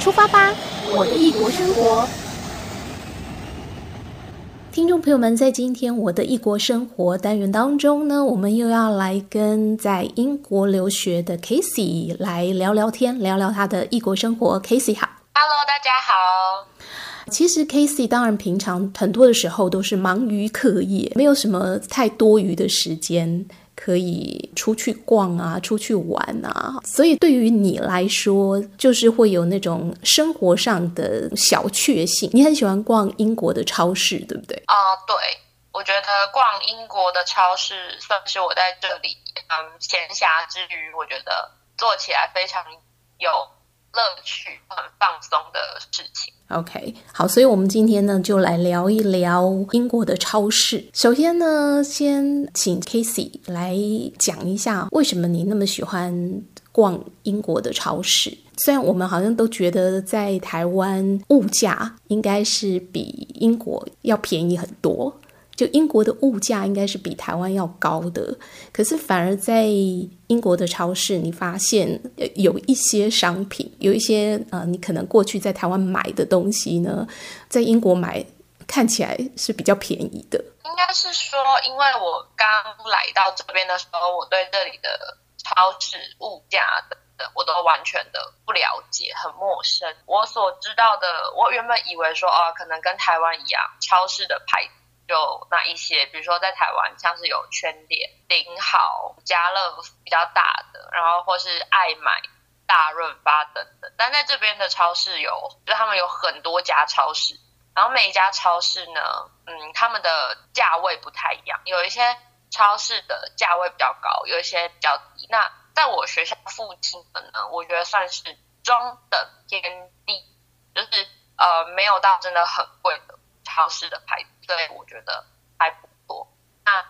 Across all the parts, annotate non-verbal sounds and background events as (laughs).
出发吧，我的异国生活。听众朋友们，在今天我的异国生活单元当中呢，我们又要来跟在英国留学的 Casey 来聊聊天，聊聊他的异国生活。Casey 好，Hello，大家好。其实 Casey 当然平常很多的时候都是忙于课业，没有什么太多余的时间。可以出去逛啊，出去玩啊，所以对于你来说，就是会有那种生活上的小确幸。你很喜欢逛英国的超市，对不对？啊、对，我觉得逛英国的超市算是我在这里嗯闲暇之余，我觉得做起来非常有乐趣、很放松的事情。OK，好，所以我们今天呢就来聊一聊英国的超市。首先呢，先请 Casey 来讲一下为什么你那么喜欢逛英国的超市。虽然我们好像都觉得在台湾物价应该是比英国要便宜很多。就英国的物价应该是比台湾要高的，可是反而在英国的超市，你发现有一些商品，有一些呃，你可能过去在台湾买的东西呢，在英国买看起来是比较便宜的。应该是说，因为我刚来到这边的时候，我对这里的超市物价的我都完全的不了解，很陌生。我所知道的，我原本以为说，哦，可能跟台湾一样，超市的牌。就那一些，比如说在台湾，像是有全联、顶好、家乐福比较大的，然后或是爱买、大润发等等。但在这边的超市有，就他们有很多家超市，然后每一家超市呢，嗯，他们的价位不太一样，有一些超市的价位比较高，有一些比较低。那在我学校附近的呢，我觉得算是中等偏低，就是呃没有到真的很贵的超市的牌子。对，我觉得还不错。那，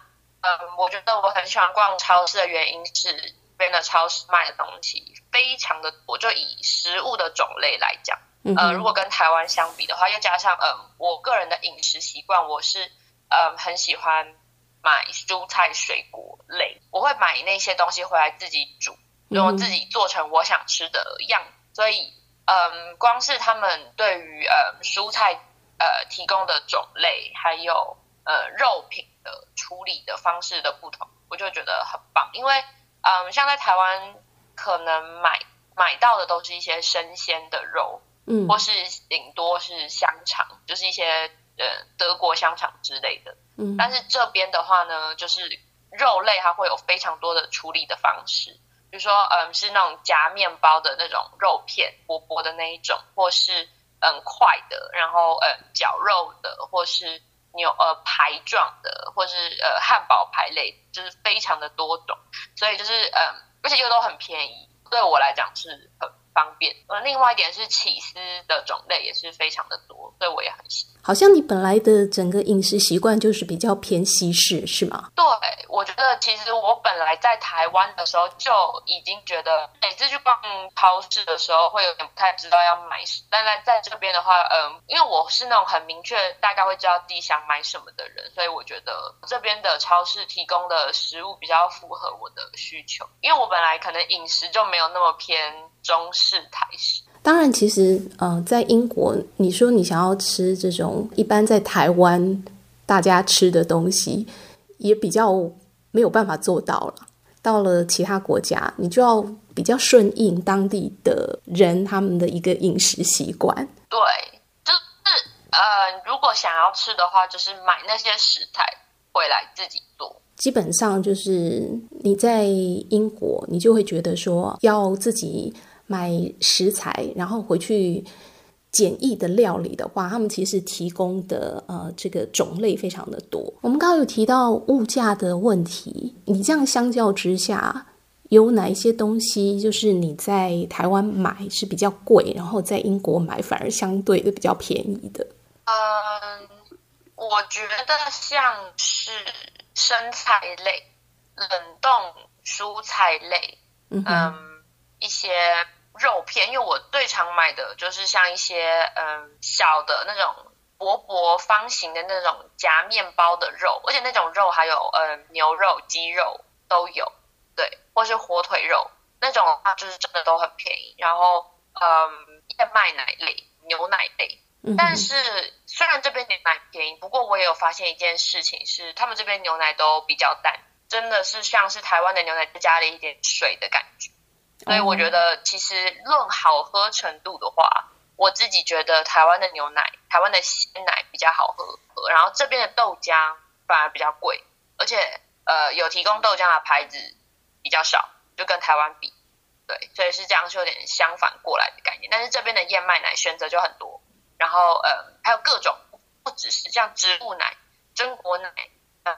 嗯，我觉得我很喜欢逛超市的原因是，这边的超市卖的东西非常的多。就以食物的种类来讲，嗯、呃，如果跟台湾相比的话，又加上，嗯，我个人的饮食习惯，我是，嗯，很喜欢买蔬菜水果类，我会买那些东西回来自己煮，然后自己做成我想吃的样子。所以，嗯，光是他们对于，嗯，蔬菜。呃，提供的种类还有呃肉品的处理的方式的不同，我就觉得很棒。因为嗯、呃，像在台湾可能买买到的都是一些生鲜的肉，嗯，或是顶多是香肠，就是一些呃德国香肠之类的。嗯，但是这边的话呢，就是肉类它会有非常多的处理的方式，比如说嗯、呃，是那种夹面包的那种肉片，薄薄的那一种，或是。嗯，块的，然后呃，绞肉的，或是牛呃排状的，或是呃汉堡排类，就是非常的多种，所以就是嗯，而且又都很便宜，对我来讲是很方便。呃，另外一点是起司的种类也是非常的多，所以我也很喜欢。好像你本来的整个饮食习惯就是比较偏西式，是吗？对，我觉得其实我本来在台湾的时候就已经觉得，每次去逛超市的时候会有点不太知道要买什么。但在在这边的话，嗯，因为我是那种很明确大概会知道自己想买什么的人，所以我觉得这边的超市提供的食物比较符合我的需求。因为我本来可能饮食就没有那么偏中式台式。当然，其实呃，在英国，你说你想要吃这种一般在台湾大家吃的东西，也比较没有办法做到了。到了其他国家，你就要比较顺应当地的人他们的一个饮食习惯。对，就是呃，如果想要吃的话，就是买那些食材回来自己做。基本上就是你在英国，你就会觉得说要自己。买食材，然后回去简易的料理的话，他们其实提供的呃这个种类非常的多。我们刚刚有提到物价的问题，你这样相较之下，有哪一些东西就是你在台湾买是比较贵，然后在英国买反而相对的比较便宜的？嗯，我觉得像是生菜类、冷冻蔬菜类，嗯，嗯，一些。肉片，因为我最常买的就是像一些嗯小的那种薄薄方形的那种夹面包的肉，而且那种肉还有嗯牛肉、鸡肉都有，对，或是火腿肉那种的话，就是真的都很便宜。然后嗯燕麦奶类、牛奶类。嗯、但是虽然这边牛奶便宜，不过我也有发现一件事情是，他们这边牛奶都比较淡，真的是像是台湾的牛奶加了一点水的感觉。所以我觉得，其实论好喝程度的话，我自己觉得台湾的牛奶、台湾的鲜奶比较好喝，然后这边的豆浆反而比较贵，而且呃有提供豆浆的牌子比较少，就跟台湾比，对，所以是这样，是有点相反过来的概念。但是这边的燕麦奶选择就很多。然后呃还有各种，不只是像植物奶、榛果奶、呃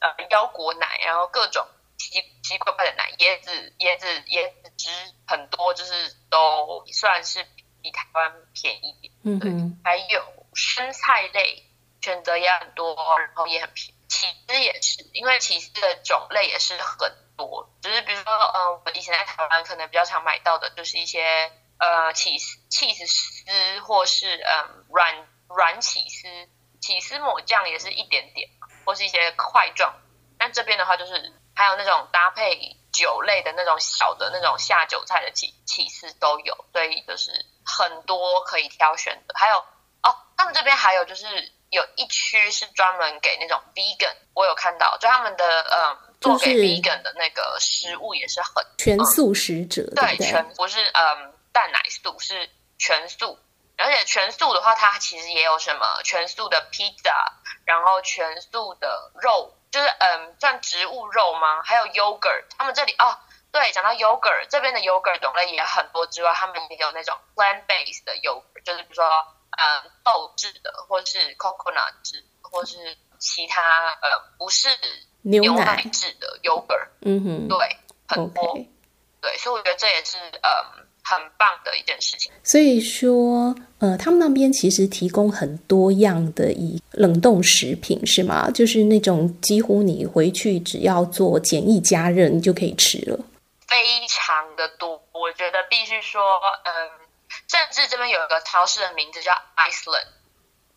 呃腰果奶，然后各种奇奇怪怪的奶，椰子椰子椰子汁很多，就是都算是比台湾便宜一点。对，嗯、还有生菜类选择也很多，然后也很便宜。起司也是，因为起司的种类也是很多，只、就是比如说呃我以前在台湾可能比较常买到的就是一些。呃，起司、起司丝，或是嗯软软起司，起司抹酱也是一点点，或是一些块状。但这边的话，就是还有那种搭配酒类的那种小的那种下酒菜的起起司都有，所以就是很多可以挑选的。还有哦，他们这边还有就是有一区是专门给那种 vegan，我有看到，就他们的嗯做给 vegan 的那个食物也是很全素食者，嗯、对，全不是嗯。蛋奶素是全素，而且全素的话，它其实也有什么全素的披萨，然后全素的肉，就是嗯，像植物肉吗？还有 yogurt，他们这里哦，对，讲到 yogurt，这边的 yogurt 种类也很多之外，他们也有那种 plant based 的 yogurt，就是比如说嗯豆制的，或是 coconut 制，或是其他呃不是牛奶制的 yogurt，嗯哼，对，很多，okay. 对，所以我觉得这也是嗯。很棒的一件事情。所以说，呃，他们那边其实提供很多样的以冷冻食品，是吗？就是那种几乎你回去只要做简易加热，你就可以吃了。非常的多，我觉得必须说，嗯，甚至这边有一个超市的名字叫 Iceland，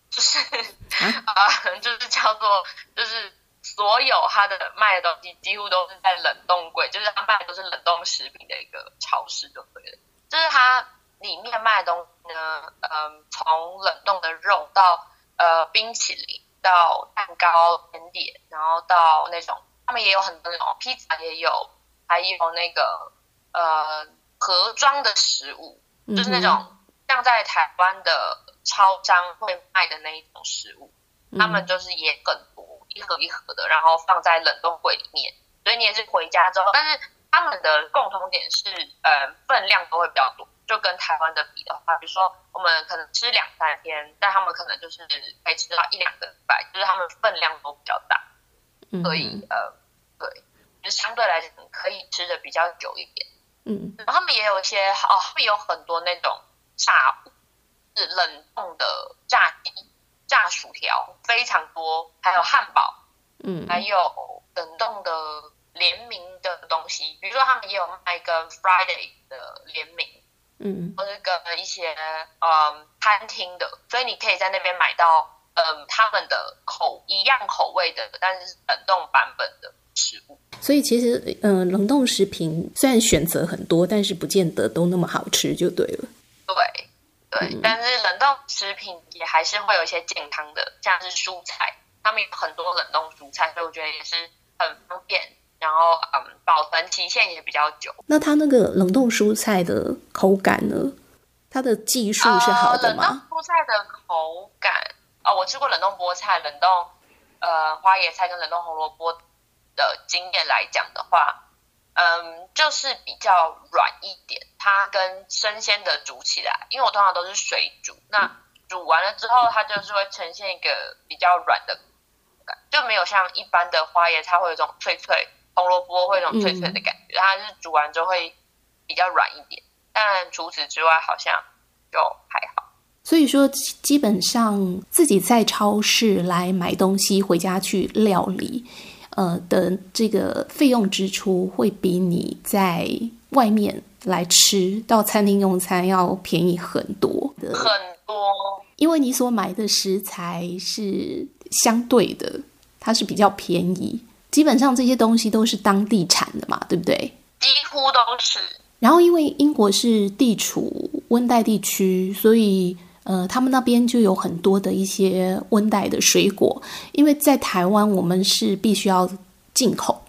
就是啊，(laughs) 呃，就是叫做，就是所有他的卖的东西几乎都是在冷冻柜，就是他卖的都是冷冻食品的一个超市，就对了。就是它里面卖的东西呢，嗯，从冷冻的肉到呃冰淇淋，到蛋糕、甜点，然后到那种他们也有很多那种披萨也有，还有那个呃盒装的食物，就是那种像在台湾的超商会卖的那一种食物，他们就是也很多一盒一盒的，然后放在冷冻柜里面，所以你也是回家之后，但是。他们的共同点是，呃，分量都会比较多，就跟台湾的比的话，比如说我们可能吃两三天，但他们可能就是可以吃到一两个礼拜，就是他们分量都比较大，所以呃，对，就相对来讲可以吃的比较久一点。嗯，然后他们也有一些哦，他们有很多那种炸物，是冷冻的炸鸡、炸薯条非常多，还有汉堡，嗯，还有冷冻的。联名的东西，比如说他们也有卖跟 Friday 的联名，嗯，或者跟一些嗯餐厅的，所以你可以在那边买到嗯他们的口一样口味的，但是冷冻版本的食物。所以其实嗯冷冻食品虽然选择很多，但是不见得都那么好吃，就对了。对对、嗯，但是冷冻食品也还是会有一些健康的，像是蔬菜，他们有很多冷冻蔬菜，所以我觉得也是很方便。然后，嗯，保存期限也比较久。那它那个冷冻蔬菜的口感呢？它的技术是好的吗？呃、冷冻蔬菜的口感哦，我吃过冷冻菠菜、冷冻呃花椰菜跟冷冻红萝卜的经验来讲的话，嗯，就是比较软一点。它跟生鲜的煮起来，因为我通常都是水煮，那煮完了之后，它就是会呈现一个比较软的感，就没有像一般的花椰菜会有这种脆脆。红萝卜会有种脆脆的感觉，嗯，它是煮完之后会比较软一点，但除此之外好像就还好。所以说，基本上自己在超市来买东西回家去料理，呃的这个费用支出会比你在外面来吃到餐厅用餐要便宜很多的，很多，因为你所买的食材是相对的，它是比较便宜。基本上这些东西都是当地产的嘛，对不对？几乎都是，然后因为英国是地处温带地区，所以呃，他们那边就有很多的一些温带的水果。因为在台湾，我们是必须要进口，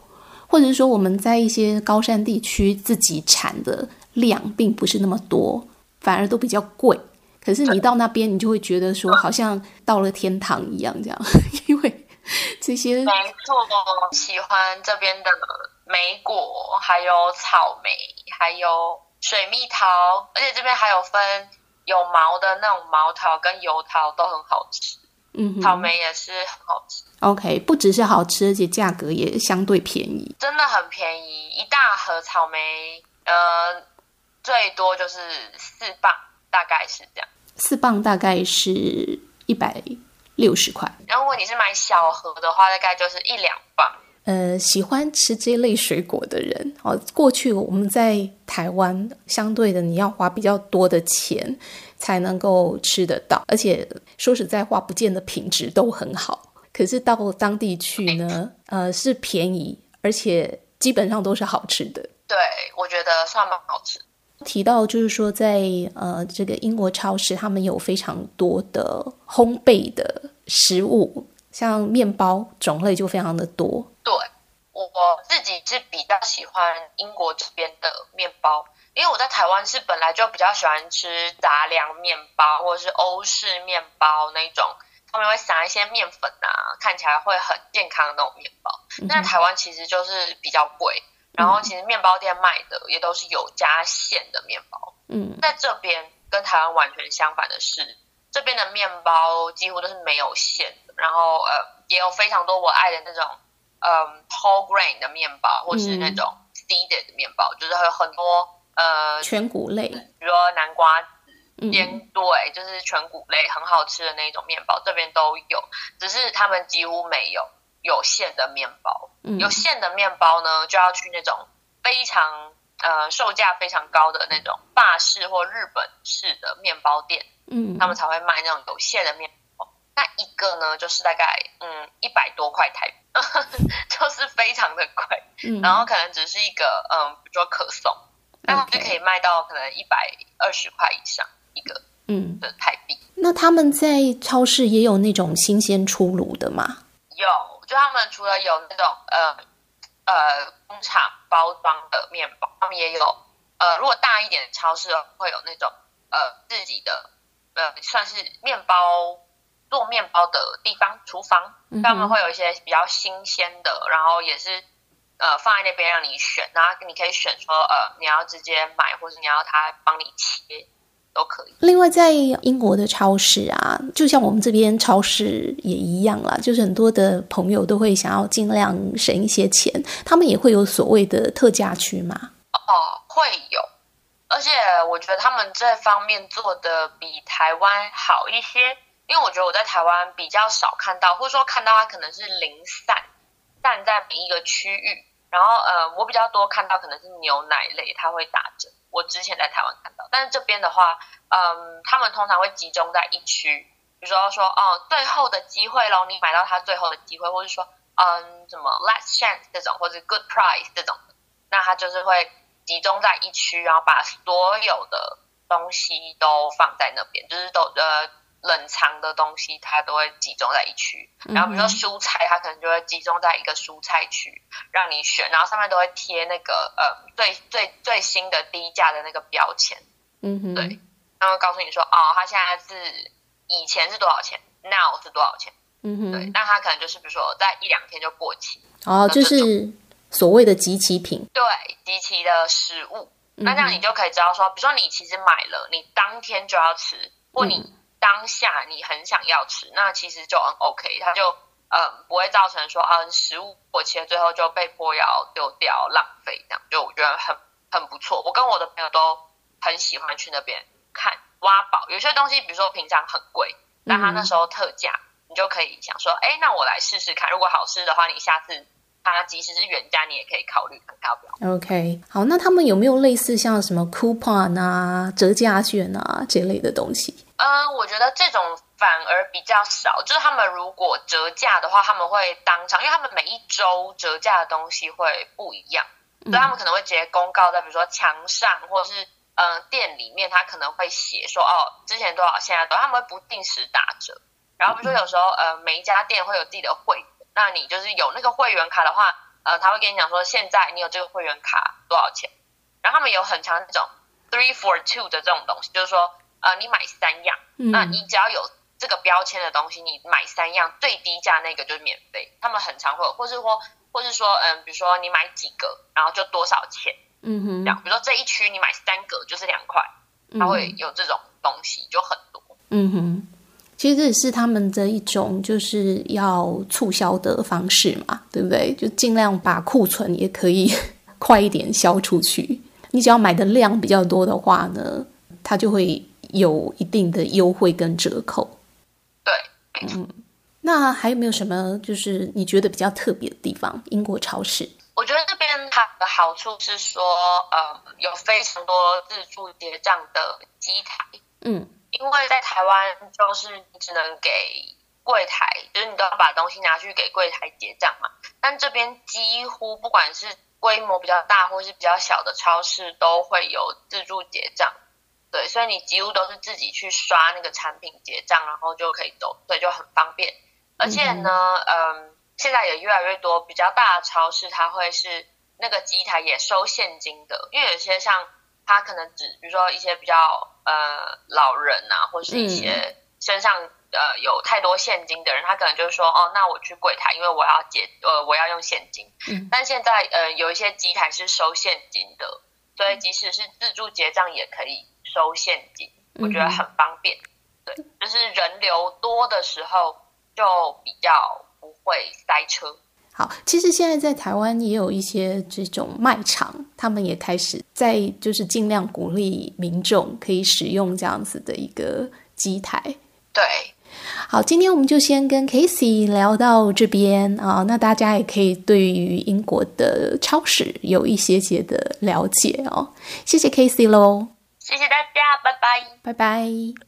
或者是说我们在一些高山地区自己产的量并不是那么多，反而都比较贵。可是你到那边，你就会觉得说，好像到了天堂一样，这样，这些没错，喜欢这边的莓果，还有草莓，还有水蜜桃，而且这边还有分有毛的那种毛桃跟油桃都很好吃。嗯，草莓也是很好吃。OK，不只是好吃，而且价格也相对便宜，真的很便宜。一大盒草莓，呃，最多就是四磅，大概是这样。四磅大概是一百六十块，然后如果你是买小盒的话，大概就是一两磅。呃，喜欢吃这类水果的人，哦，过去我们在台湾，相对的你要花比较多的钱才能够吃得到，而且说实在话，不见得品质都很好。可是到当地去呢，呃，是便宜，而且基本上都是好吃的。对，我觉得算蛮好吃。提到就是说在，呃这个英国超市，他们有非常多的烘焙的食物，像面包种类就非常的多。对，我自己是比较喜欢英国这边的面包，因为我在台湾是本来就比较喜欢吃杂粮面包或者是欧式面包那种，他们会撒一些面粉啊，看起来会很健康的那种面包。但台湾其实就是比较贵。然后其实面包店卖的也都是有加馅的面包。嗯，在这边跟台湾完全相反的是，这边的面包几乎都是没有馅的。然后呃，也有非常多我爱的那种嗯、呃、whole grain 的面包，或是那种 seeded 的面包，嗯、就是有很多呃全谷类，比如说南瓜子、煎、嗯、对，就是全谷类很好吃的那种面包，这边都有，只是他们几乎没有。有馅的面包，有馅的面包呢，就要去那种非常呃售价非常高的那种法式或日本式的面包店，嗯，他们才会卖那种有馅的面包。那一个呢，就是大概嗯一百多块台币，(laughs) 就是非常的贵。嗯，然后可能只是一个嗯，比如说可颂，那他们就可以卖到可能一百二十块以上一个，嗯的台币。那他们在超市也有那种新鲜出炉的吗？有。就他们除了有那种呃呃工厂包装的面包，他们也有呃如果大一点的超市会有那种呃自己的呃算是面包做面包的地方厨房，他们会有一些比较新鲜的，然后也是呃放在那边让你选，然后你可以选说呃你要直接买，或者你要他帮你切。都可以。另外，在英国的超市啊，就像我们这边超市也一样啦，就是很多的朋友都会想要尽量省一些钱，他们也会有所谓的特价区嘛？哦，会有，而且我觉得他们这方面做的比台湾好一些，因为我觉得我在台湾比较少看到，或者说看到它可能是零散散在每一个区域，然后呃，我比较多看到可能是牛奶类，它会打折。我之前在台湾看到，但是这边的话，嗯，他们通常会集中在一区，比如说说哦，最后的机会喽，你买到它最后的机会，或者说嗯，什么 last chance 这种，或者 good price 这种，那它就是会集中在一区，然后把所有的东西都放在那边，就是都呃。冷藏的东西，它都会集中在一区。然后比如说蔬菜，它可能就会集中在一个蔬菜区，让你选。然后上面都会贴那个呃最最最新的低价的那个标签。嗯哼，对，然后告诉你说，哦，它现在是以前是多少钱，now 是多少钱。嗯哼，对，那它可能就是比如说在一两天就过期。哦，就是所谓的集齐品。对，集齐的食物。那这样你就可以知道说，比如说你其实买了，你当天就要吃，或你。当下你很想要吃，那其实就很 OK，它就嗯不会造成说嗯食物过期了最后就被迫要丢掉浪费这样，就我觉得很很不错。我跟我的朋友都很喜欢去那边看挖宝，有些东西比如说平常很贵，但它那时候特价，你就可以想说，哎，那我来试试看，如果好吃的话，你下次它即使是原价，你也可以考虑看要不要。OK，好，那他们有没有类似像什么 coupon 啊、折价券啊这类的东西？嗯，我觉得这种反而比较少。就是他们如果折价的话，他们会当场，因为他们每一周折价的东西会不一样。所以他们可能会直接公告在比如说墙上，或者是嗯、呃、店里面，他可能会写说哦，之前多少，现在多少，他们会不定时打折。然后比如说有时候呃每一家店会有自己的会员，那你就是有那个会员卡的话，呃他会跟你讲说现在你有这个会员卡多少钱。然后他们有很强那种 three for two 的这种东西，就是说呃你买三样，嗯、那你只要有这个标签的东西，你买三样最低价那个就是免费。他们很常会有，或是说。或是说，嗯，比如说你买几个，然后就多少钱，嗯哼，这样。比如说这一区你买三个就是两块，它会有这种东西，就很多。嗯哼，其实这也是他们的一种就是要促销的方式嘛，对不对？就尽量把库存也可以 (laughs) 快一点销出去。你只要买的量比较多的话呢，它就会有一定的优惠跟折扣。对，嗯。那还有没有什么就是你觉得比较特别的地方？英国超市，我觉得这边它的好处是说，呃，有非常多自助结账的机台，嗯，因为在台湾就是你只能给柜台，就是你都要把东西拿去给柜台结账嘛。但这边几乎不管是规模比较大或是比较小的超市，都会有自助结账，对，所以你几乎都是自己去刷那个产品结账，然后就可以走，所以就很方便。而且呢，嗯，现在也越来越多比较大的超市，它会是那个机台也收现金的，因为有些像他可能只，比如说一些比较呃老人啊，或是一些身上呃有太多现金的人，他可能就是说，哦，那我去柜台，因为我要结，呃，我要用现金。嗯。但现在呃有一些机台是收现金的，所以即使是自助结账也可以收现金，我觉得很方便。对，就是人流多的时候。就比较不会塞车。好，其实现在在台湾也有一些这种卖场，他们也开始在就是尽量鼓励民众可以使用这样子的一个机台。对，好，今天我们就先跟 Casey 聊到这边啊，那大家也可以对于英国的超市有一些些的了解哦。谢谢 Casey 喽，谢谢大家，拜拜，拜拜。